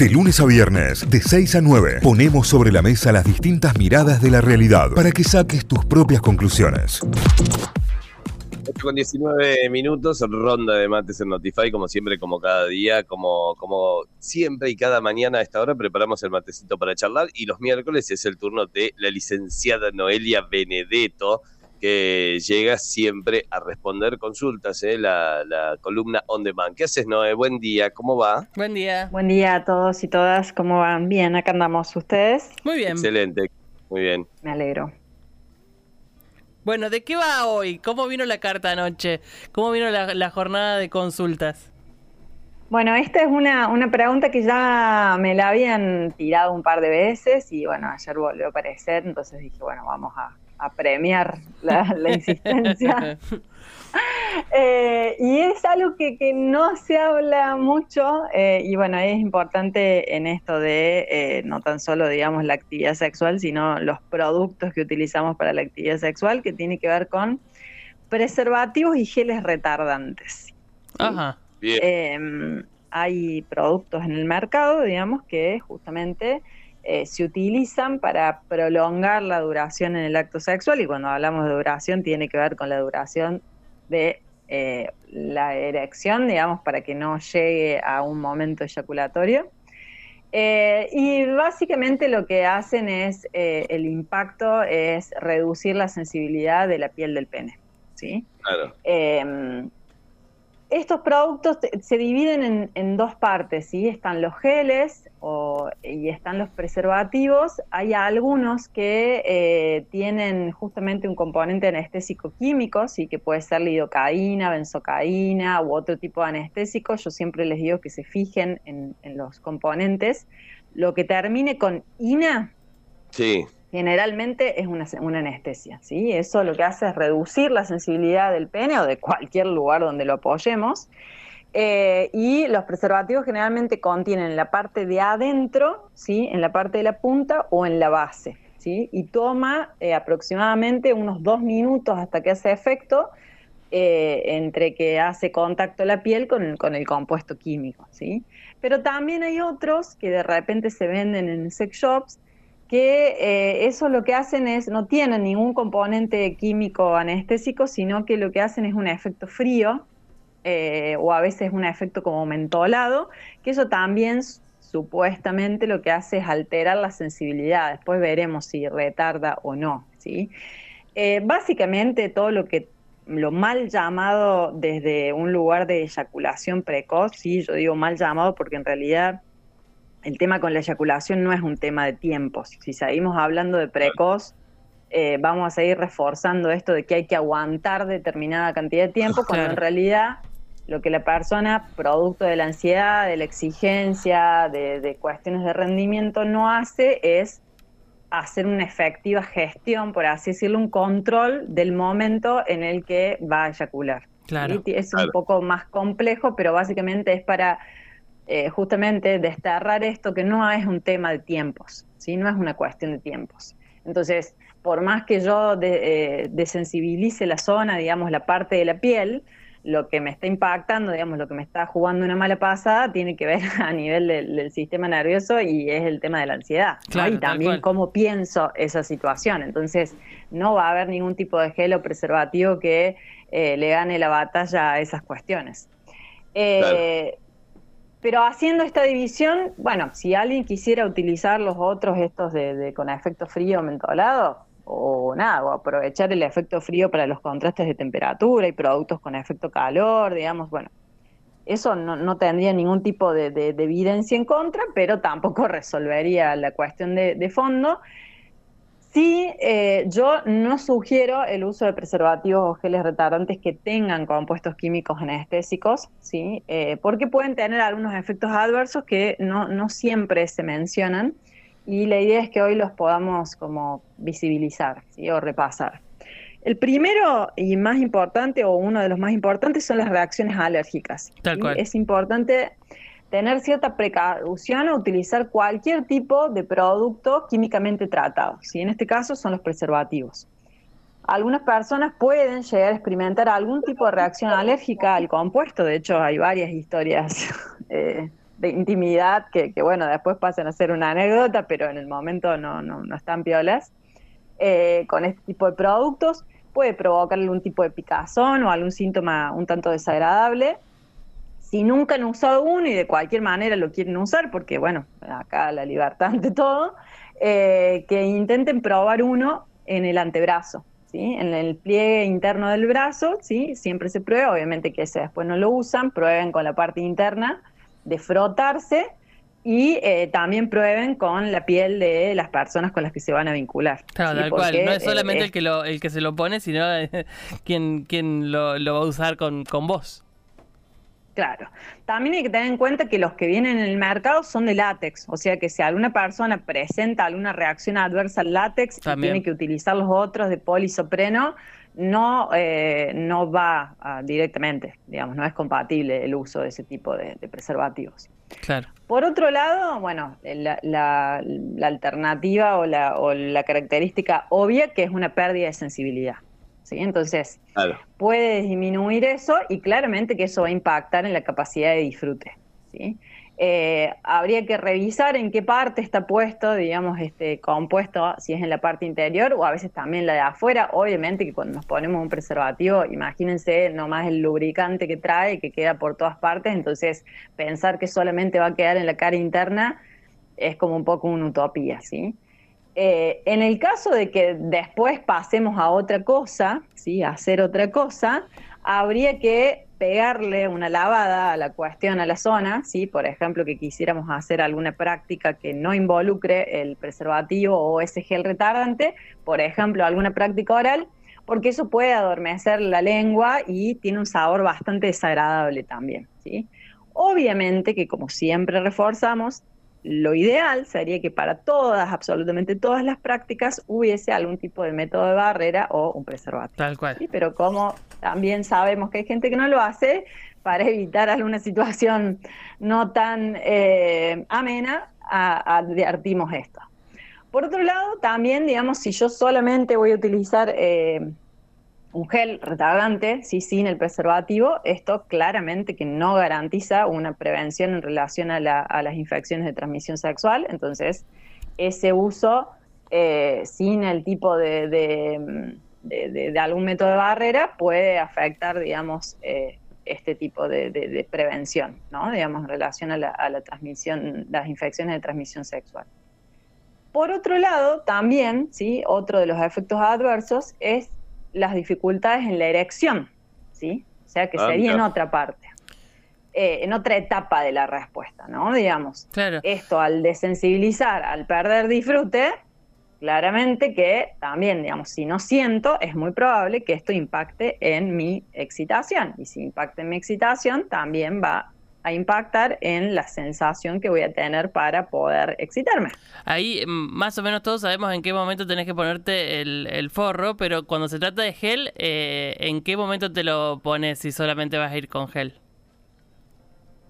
De lunes a viernes, de 6 a 9, ponemos sobre la mesa las distintas miradas de la realidad para que saques tus propias conclusiones. Con 19 minutos, ronda de mates en Notify, como siempre, como cada día, como, como siempre y cada mañana a esta hora preparamos el matecito para charlar y los miércoles es el turno de la licenciada Noelia Benedetto, que llega siempre a responder consultas, ¿eh? la, la, columna On Demand. ¿Qué haces, Noé? Buen día, ¿cómo va? Buen día. Buen día a todos y todas, ¿cómo van? Bien, acá andamos. ¿Ustedes? Muy bien. Excelente, muy bien. Me alegro. Bueno, ¿de qué va hoy? ¿Cómo vino la carta anoche? ¿Cómo vino la, la jornada de consultas? Bueno, esta es una, una, pregunta que ya me la habían tirado un par de veces y bueno, ayer volvió a aparecer, entonces dije, bueno, vamos a, a premiar la, la insistencia. eh, y es algo que, que, no se habla mucho eh, y bueno, es importante en esto de eh, no tan solo, digamos, la actividad sexual, sino los productos que utilizamos para la actividad sexual, que tiene que ver con preservativos y geles retardantes. Ajá. Bien. Eh, hay productos en el mercado, digamos, que justamente eh, se utilizan para prolongar la duración en el acto sexual y cuando hablamos de duración tiene que ver con la duración de eh, la erección, digamos, para que no llegue a un momento eyaculatorio. Eh, y básicamente lo que hacen es, eh, el impacto es reducir la sensibilidad de la piel del pene. ¿sí? Claro. Estos productos se dividen en, en, dos partes, ¿sí? Están los geles y están los preservativos. Hay algunos que eh, tienen justamente un componente anestésico químico, ¿sí? Que puede ser lidocaína, benzocaína u otro tipo de anestésico. Yo siempre les digo que se fijen en, en los componentes. Lo que termine con ina, sí generalmente es una, una, anestesia, ¿sí? Eso lo que hace es reducir la sensibilidad del pene o de cualquier lugar donde lo apoyemos. Eh, y los preservativos generalmente contienen la parte de adentro, ¿sí? En la parte de la punta o en la base, ¿sí? Y toma eh, aproximadamente unos dos minutos hasta que hace efecto eh, entre que hace contacto la piel con, con el compuesto químico, ¿sí? Pero también hay otros que de repente se venden en sex shops que eh, eso lo que hacen es, no tienen ningún componente químico anestésico, sino que lo que hacen es un efecto frío, eh, o a veces un efecto como mentolado, que eso también supuestamente lo que hace es alterar la sensibilidad, después veremos si retarda o no, ¿sí? Eh, básicamente todo lo que lo mal llamado desde un lugar de eyaculación precoz, sí, yo digo mal llamado porque en realidad el tema con la eyaculación no es un tema de tiempos. Si seguimos hablando de precoz, eh, vamos a seguir reforzando esto de que hay que aguantar determinada cantidad de tiempo, cuando en realidad lo que la persona, producto de la ansiedad, de la exigencia, de, de cuestiones de rendimiento, no hace es hacer una efectiva gestión, por así decirlo, un control del momento en el que va a eyacular. Claro. Es un Claro. poco más complejo, pero básicamente es para eh, justamente desterrar esto que no es un tema de tiempos, ¿sí? no es una cuestión de tiempos. Entonces, por más que yo de, eh, desensibilice la zona, digamos, la parte de la piel, lo que me está impactando, digamos, lo que me está jugando una mala pasada, tiene que ver a nivel del, del sistema nervioso y es el tema de la ansiedad. ¿no? Claro, y también cual. cómo pienso esa situación. Entonces, no va a haber ningún tipo de gel o preservativo que eh, le gane la batalla a esas cuestiones. Eh, Pero haciendo esta división, bueno, si alguien quisiera utilizar los otros, estos de, con efecto frío mentolado, o nada, o aprovechar el efecto frío para los contrastes de temperatura y productos con efecto calor, digamos, bueno, eso no, no tendría ningún tipo de, de, de, evidencia en contra, pero tampoco resolvería la cuestión de, de fondo. Sí, eh, yo no sugiero el uso de preservativos o geles retardantes que tengan compuestos químicos anestésicos, ¿sí? Eh, porque pueden tener algunos efectos adversos que no, no siempre se mencionan y la idea es que hoy los podamos como visibilizar ¿sí? o repasar. El primero y más importante, o uno de los más importantes, son las reacciones alérgicas. Tal cual. Es importante tener cierta precaución a utilizar cualquier tipo de producto químicamente tratado. ¿sí? En este caso son los preservativos. Algunas personas pueden llegar a experimentar algún tipo de reacción alérgica al compuesto, de hecho hay varias historias eh, de intimidad que, bueno, después pasan a ser una anécdota, pero en el momento no, no, no están piolas, eh, con este tipo de productos. Puede provocarle un tipo de picazón o algún síntoma un tanto desagradable. Si nunca han usado uno y de cualquier manera lo quieren usar, porque bueno, acá la libertad ante todo, eh, que intenten probar uno en el antebrazo. ¿Sí? En el pliegue interno del brazo, ¿sí? Siempre se prueba, obviamente que ese después no lo usan, prueben con la parte interna de frotarse y eh, también prueben con la piel de las personas con las que se van a vincular. Claro, tal cual. No es solamente eh, el, que lo, el que se lo pone, sino quien, quien lo, lo, va a usar con, con vos. Claro. También hay que tener en cuenta que los que vienen en el mercado son de látex, o sea que si alguna persona presenta alguna reacción adversa al látex y tiene que utilizar los otros de polisopreno, no, eh, no va directamente, digamos, no es compatible el uso de ese tipo de, preservativos. Claro. Por otro lado, bueno, la, alternativa o la, o la característica obvia que es una pérdida de sensibilidad. ¿Sí? Entonces, puede disminuir eso y claramente que eso va a impactar en la capacidad de disfrute. ¿sí? Eh, habría que revisar en qué parte está puesto, digamos, este compuesto, si es en la parte interior o a veces también la de afuera. Obviamente que cuando nos ponemos un preservativo, imagínense nomás el lubricante que trae, que queda por todas partes, entonces pensar que solamente va a quedar en la cara interna es como un poco una utopía, ¿sí? Eh, en el caso de que después pasemos a otra cosa, ¿sí? a hacer otra cosa, habría que pegarle una lavada a la cuestión, a la zona, ¿sí? por ejemplo, que quisiéramos hacer alguna práctica que no involucre el preservativo o ese gel retardante, por ejemplo, alguna práctica oral, porque eso puede adormecer la lengua y tiene un sabor bastante desagradable también. ¿sí? Obviamente que, como siempre reforzamos, lo ideal sería que para todas, absolutamente todas las prácticas, hubiese algún tipo de método de barrera o un preservativo. Tal cual. Pero como también sabemos que hay gente que no lo hace, para evitar alguna situación no tan eh, amena, advertimos esto. Por otro lado, también, digamos, si yo solamente voy a utilizar eh, un gel retardante, sí, sin el preservativo, esto claramente que no garantiza una prevención en relación a, las infecciones de transmisión sexual, entonces ese uso eh, sin el tipo de, de, algún método de barrera puede afectar, digamos, eh, este tipo de, prevención, ¿no? Digamos, en relación a la, a la transmisión, las infecciones de transmisión sexual. Por otro lado, también, ¿sí? otro de los efectos adversos es las dificultades en la erección, ¿sí? O sea que ah, sería en otra parte, eh, en otra etapa de la respuesta, ¿no? Digamos, esto al desensibilizar, al perder disfrute, claramente que también, digamos, si no siento, es muy probable que esto impacte en mi excitación. Y si impacta en mi excitación, también va a impactar en la sensación que voy a tener para poder excitarme. Ahí mm, más o menos todos sabemos en qué momento tenés que ponerte el, forro, pero cuando se trata de gel, eh, ¿en qué momento te lo pones si solamente vas a ir con gel?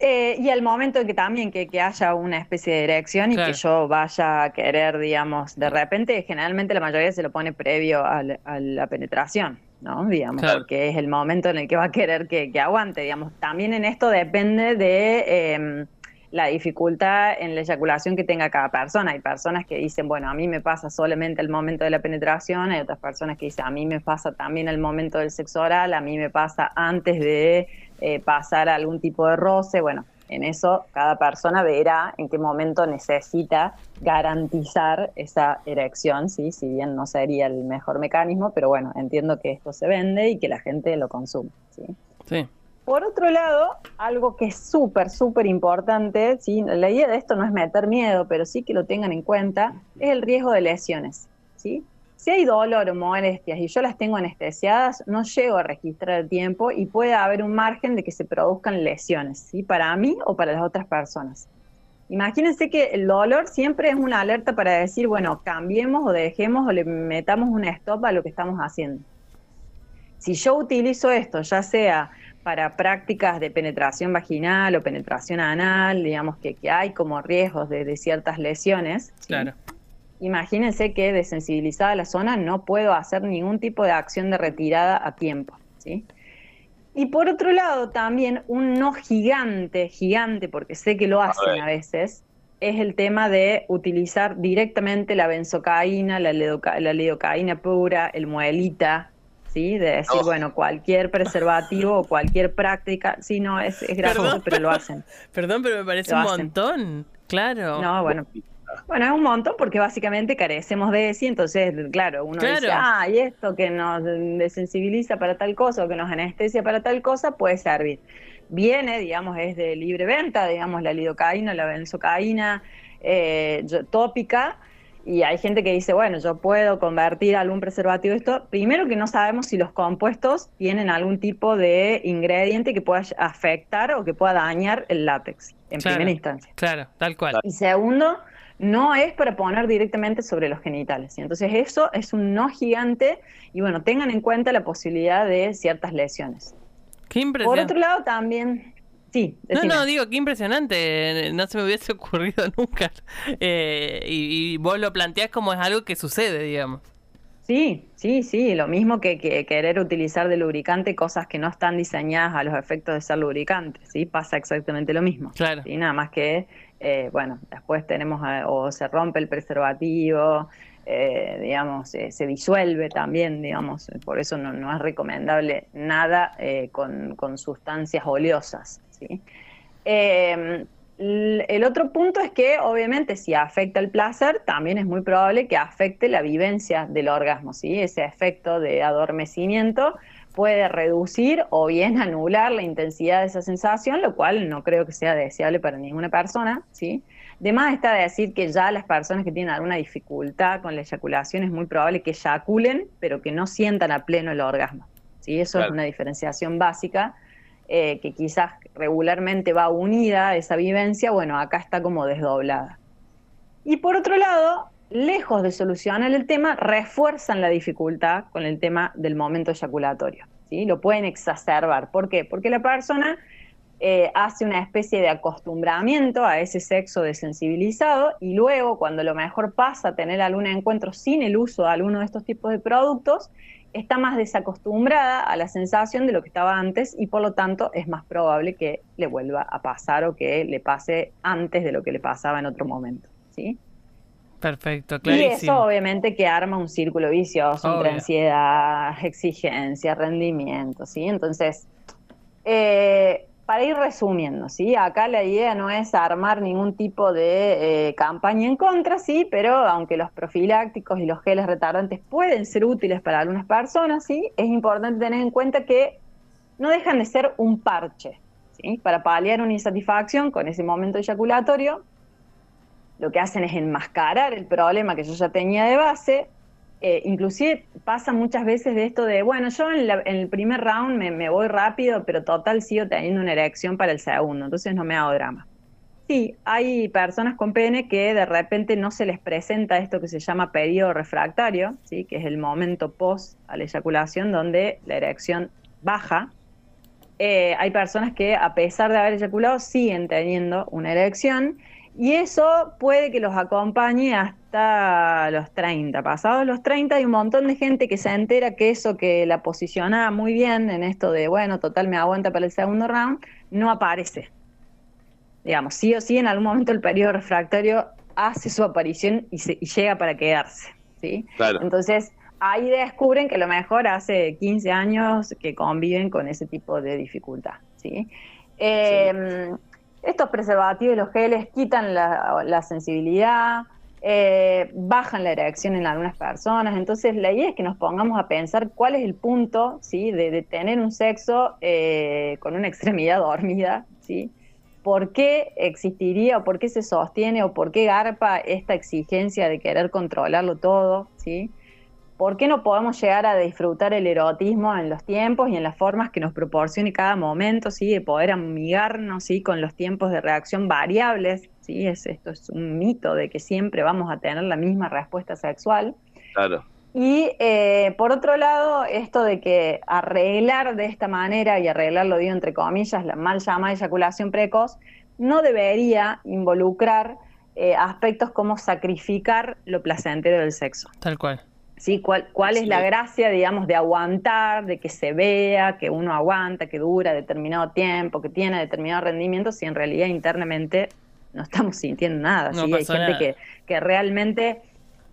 Eh, y al momento en que también que, haya una especie de erección y que yo vaya a querer, digamos, de repente, generalmente la mayoría se lo pone previo a la penetración. ¿No? Digamos, porque es el momento en el que va a querer que, aguante, digamos. También en esto depende de em, la dificultad en la eyaculación que tenga cada persona. Hay personas que dicen, bueno, a mí me pasa solamente el momento de la penetración, hay otras personas que dicen, a mí me pasa también el momento del sexo oral, a mí me pasa antes de eh, pasar algún tipo de roce, bueno, en eso cada persona verá en qué momento necesita garantizar esa erección, ¿sí? si bien no sería el mejor mecanismo, pero bueno, entiendo que esto se vende y que la gente lo consume. ¿sí? sí. Por otro lado, algo que es súper, súper importante, ¿sí? la idea de esto no es meter miedo, pero sí que lo tengan en cuenta, es el riesgo de lesiones. ¿sí? Si hay dolor o molestias y yo las tengo anestesiadas, no llego a registrar el tiempo y puede haber un margen de que se produzcan lesiones, ¿sí? Para mí o para las otras personas. Imagínense que el dolor siempre es una alerta para decir, bueno, cambiemos o dejemos o le metamos un stop a lo que estamos haciendo. Si yo utilizo esto, ya sea para prácticas de penetración vaginal o penetración anal, digamos que, hay como riesgos de, ciertas lesiones, claro imagínense que desensibilizada la zona no puedo hacer ningún tipo de acción de retirada a tiempo. ¿sí? Y por otro lado, también un no gigante, gigante, porque sé que lo hacen a, veces, es el tema de utilizar directamente la benzocaína, la, la lidocaína pura, el muelita, ¿sí? De decir, bueno, cualquier preservativo o cualquier práctica, sí, no, es, es gracioso, pero lo hacen. Perdón, pero me parece un montón, claro. No, bueno. Bueno, es un montón porque básicamente carecemos de eso, entonces, claro, uno dice, ah, y esto que nos desensibiliza para tal cosa o que nos anestesia para tal cosa puede servir. Viene, digamos, es de libre venta, digamos, la lidocaína, la benzocaína eh, tópica, y hay gente que dice, bueno, yo puedo convertir algún preservativo esto. Primero que no sabemos si los compuestos tienen algún tipo de ingrediente que pueda afectar o que pueda dañar el látex, en primera instancia. Claro, tal cual. Y segundo, no es para poner directamente sobre los genitales. Entonces eso es un no gigante y bueno, tengan en cuenta la posibilidad de ciertas lesiones. Qué impresión. Por otro lado también Sí, no, no, digo, qué impresionante, no se me hubiese ocurrido nunca. Eh, y, vos lo planteás como es algo que sucede, digamos. Sí, sí, sí, lo mismo que, querer utilizar de lubricante cosas que no están diseñadas a los efectos de ser lubricante, ¿sí? Pasa exactamente lo mismo. Claro. Y nada más que, eh, bueno, después tenemos, o se rompe el preservativo, eh, digamos, eh, se disuelve también, digamos, por eso no, es recomendable nada eh, con, sustancias oleosas. ¿sí? El otro punto es que obviamente si afecta el placer, también es muy probable que afecte la vivencia del orgasmo, ¿sí? ese efecto de adormecimiento puede reducir o bien anular la intensidad de esa sensación, lo cual no creo que sea deseable para ninguna persona, ¿sí? De más está decir que ya las personas que tienen alguna dificultad con la eyaculación es muy probable que eyaculen, pero que no sientan a pleno el orgasmo. ¿sí? Eso es una diferenciación básica eh, que quizás regularmente va unida a esa vivencia, bueno, acá está como desdoblada. Y por otro lado, lejos de solucionar el tema, refuerzan la dificultad con el tema del momento eyaculatorio. ¿sí? Lo pueden exacerbar. ¿Por qué? Porque la persona eh, hace una especie de acostumbramiento a ese sexo desensibilizado y luego cuando lo mejor pasa a tener algún encuentro sin el uso de alguno de estos tipos de productos, está más desacostumbrada a la sensación de lo que estaba antes y por lo tanto es más probable que le vuelva a pasar o que le pase antes de lo que le pasaba en otro momento. ¿sí? Perfecto, clarísimo. Y eso obviamente que arma un círculo vicioso entre ansiedad, exigencia, rendimiento, ¿sí? Entonces, eh, para ir resumiendo, ¿sí? Acá la idea no es armar ningún tipo de eh, campaña en contra, sí, pero aunque los profilácticos y los geles retardantes pueden ser útiles para algunas personas, sí, es importante tener en cuenta que no dejan de ser un parche, ¿sí? Para paliar una insatisfacción con ese momento eyaculatorio, lo que hacen es enmascarar el problema que yo ya tenía de base, eh, inclusive pasa muchas veces de esto de, bueno, yo en, el primer round me, voy rápido, pero total sigo teniendo una erección para el segundo, entonces no me hago drama. Sí, hay personas con pene que de repente no se les presenta esto que se llama periodo refractario, ¿sí? que es el momento post a la eyaculación donde la erección baja. Eh, hay personas que a pesar de haber eyaculado siguen teniendo una erección y eso puede que los acompañe hasta los 30. Pasados los 30 hay un montón de gente que se entera que eso que la posiciona muy bien en esto de, bueno, total me aguanta para el segundo round, no aparece. Digamos, sí o sí en algún momento el periodo refractario hace su aparición y, se, llega para quedarse. ¿sí? Entonces, ahí descubren que a lo mejor hace 15 años que conviven con ese tipo de dificultad. ¿sí? Em, estos preservativos y los geles quitan la, sensibilidad, eh, bajan la erección en algunas personas. Entonces, la idea es que nos pongamos a pensar cuál es el punto ¿sí? de, tener un sexo eh, con una extremidad dormida. ¿sí? ¿Por qué existiría o por qué se sostiene o por qué garpa esta exigencia de querer controlarlo todo? ¿sí? ¿Por qué no podemos llegar a disfrutar el erotismo en los tiempos y en las formas que nos proporcione cada momento, ¿sí? de poder amigarnos ¿sí? con los tiempos de reacción variables? ¿sí? Es, esto es un mito de que siempre vamos a tener la misma respuesta sexual. Claro. Y eh, por otro lado, esto de que arreglar de esta manera, y arreglarlo digo entre comillas, la mal llamada eyaculación precoz, no debería involucrar eh, aspectos como sacrificar lo placentero del sexo. Tal cual. ¿Sí? ¿Cuál, cuál es la gracia, digamos, de aguantar, de que se vea, que uno aguanta, que dura determinado tiempo, que tiene determinado rendimiento, si en realidad internamente no estamos sintiendo nada? No ¿sí? Hay gente nada. que, que realmente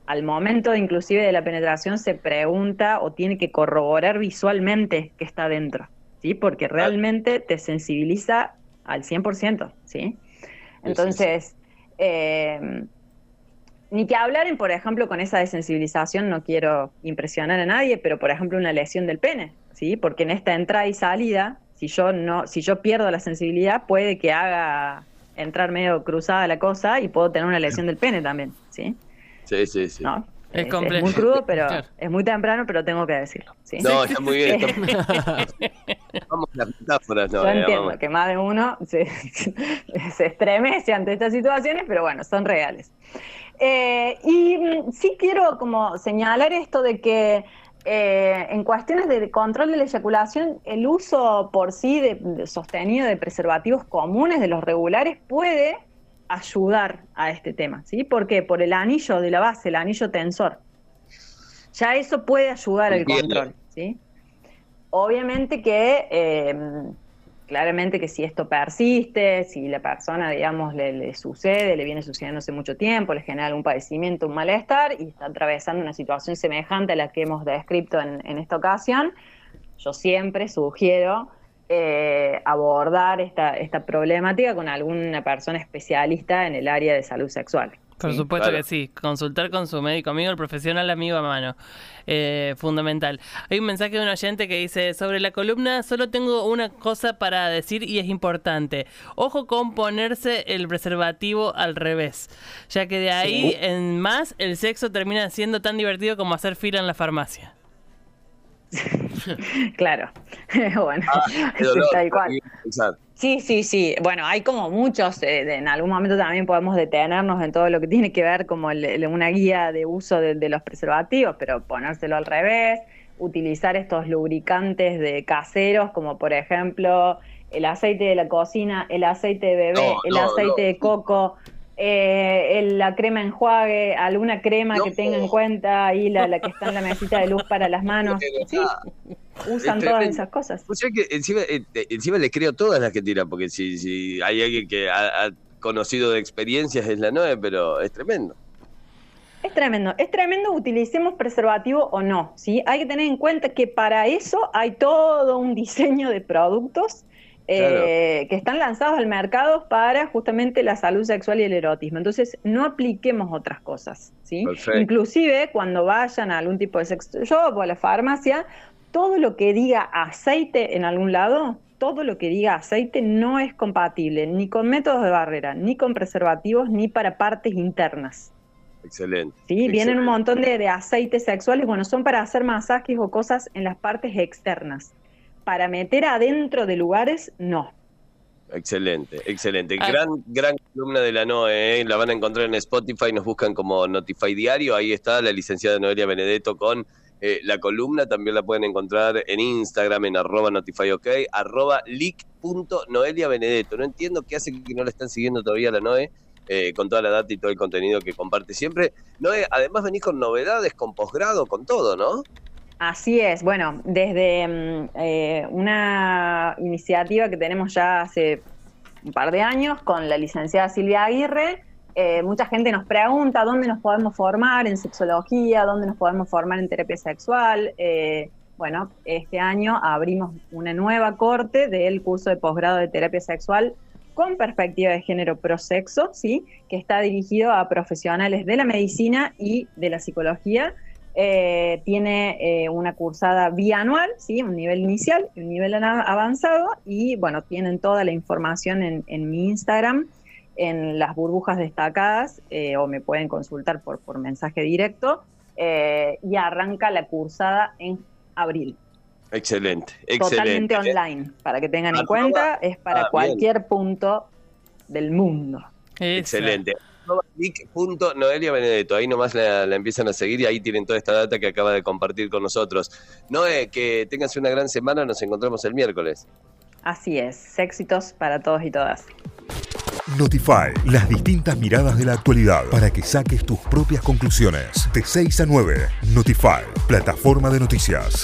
al momento inclusive de la penetración se pregunta o tiene que corroborar visualmente que está dentro, ¿sí? Porque realmente te sensibiliza al 100%, ¿sí? Entonces, eh, ni que hablar en, por ejemplo, con esa desensibilización, no quiero impresionar a nadie, pero por ejemplo una lesión del pene, ¿sí? Porque en esta entrada y salida, si yo no, si yo pierdo la sensibilidad, puede que haga entrar medio cruzada la cosa y puedo tener una lesión del pene también, ¿sí? Sí, sí, sí. ¿No? Es Es, complejo. muy crudo, pero Claro. es muy temprano, pero tengo que decirlo, ¿sí? No, está muy bien. está- Vamos a las metáforas, no, Yo eh, entiendo vamos. que más de uno se, se estremece ante estas situaciones, pero bueno, son reales. Eh, y mm, sí quiero como señalar esto de que eh, en cuestiones de control de la eyaculación, el uso por sí de, de sostenido de preservativos comunes de los regulares puede ayudar a este tema, ¿sí? ¿Por qué? Por el anillo de la base, el anillo tensor. Ya eso puede ayudar al control, ¿sí? Obviamente que, eh, claramente que si esto persiste, si la persona, digamos, le, le sucede, le viene sucediendo hace mucho tiempo, le genera algún padecimiento, un malestar y está atravesando una situación semejante a la que hemos descrito en, en esta ocasión, yo siempre sugiero eh, abordar esta, esta problemática con alguna persona especialista en el área de salud sexual. Por ¿sí? supuesto Claro. que sí, consultar con su médico amigo, el profesional amigo a mano. Eh, fundamental. Hay un mensaje de un oyente que dice, sobre la columna solo tengo una cosa para decir y es importante. Ojo con ponerse el preservativo al revés, ya que de ahí en más el sexo termina siendo tan divertido como hacer fila en la farmacia. Claro. bueno, dolor, tal cual. Sí, sí, sí. Bueno, hay como muchos, eh, en algún momento también podemos detenernos en todo lo que tiene que ver como el- el- una guía de uso de, de los preservativos, pero ponérselo al revés, utilizar estos lubricantes de caseros, como por ejemplo el aceite de la cocina, el aceite de bebé, No, el no, aceite no. de coco, eh, el- la crema enjuague, alguna crema No. que tenga en cuenta ahí la, la que está en la mesita de luz para las manos. Sí, usan todas esas cosas. O sea que encima, eh, eh, encima le creo todas las que tiran, porque si, si hay alguien que ha, ha conocido de experiencias es la 9, pero es tremendo. Es tremendo, es tremendo utilicemos preservativo o no, ¿sí? Hay que tener en cuenta que para eso hay todo un diseño de productos eh, que están lanzados al mercado para justamente la salud sexual y el erotismo. Entonces, no apliquemos otras cosas, ¿sí? Perfecto. Inclusive cuando vayan a algún tipo de sex shop o a la farmacia, todo lo que diga aceite en algún lado, todo lo que diga aceite no es compatible ni con métodos de barrera, ni con preservativos, ni para partes internas. Excelente. Sí, vienen un montón de, de aceites sexuales, bueno, son para hacer masajes o cosas en las partes externas. Para meter adentro de lugares, no. Excelente, excelente. Ah. Gran, gran columna de la NOE, ¿eh? la van a encontrar en Spotify, nos buscan como Notify Diario, ahí está la licenciada Noelia Benedetto con eh, la columna, también la pueden encontrar en Instagram, en arroba notifyok, arroba leak.noelia Benedetto. No entiendo qué hace que no la están siguiendo todavía la Noe, eh, con toda la data y todo el contenido que comparte siempre. Noe, además venís con novedades, con posgrado, con todo, ¿no? Así es, bueno, desde mm, eh, una iniciativa que tenemos ya hace un par de años con la licenciada Silvia Aguirre, eh, mucha gente nos pregunta dónde nos podemos formar en sexología, dónde nos podemos formar en terapia sexual. Eh, bueno, este año abrimos una nueva corte del curso de posgrado de terapia sexual con perspectiva de género prosexo, ¿sí? que está dirigido a profesionales de la medicina y de la psicología. Eh, tiene eh, una cursada bianual, ¿sí? un nivel inicial y un nivel avanzado, y bueno, tienen toda la información en, en mi Instagram, en las burbujas destacadas, eh, o me pueden consultar por, por mensaje directo, eh, y arranca la cursada en abril. Excelente, Totalmente excelente. online, para que tengan en cuenta, es para Ah, cualquier punto del mundo. Excelente. Leak.noelia Benedetto. Ahí nomás la, la empiezan a seguir y ahí tienen toda esta data que acaba de compartir con nosotros. Noé, que tengas una gran semana. Nos encontramos el miércoles. Así es, éxitos para todos y todas. Notify, las distintas miradas de la actualidad para que saques tus propias conclusiones. De 6 a 9, Notify, plataforma de noticias.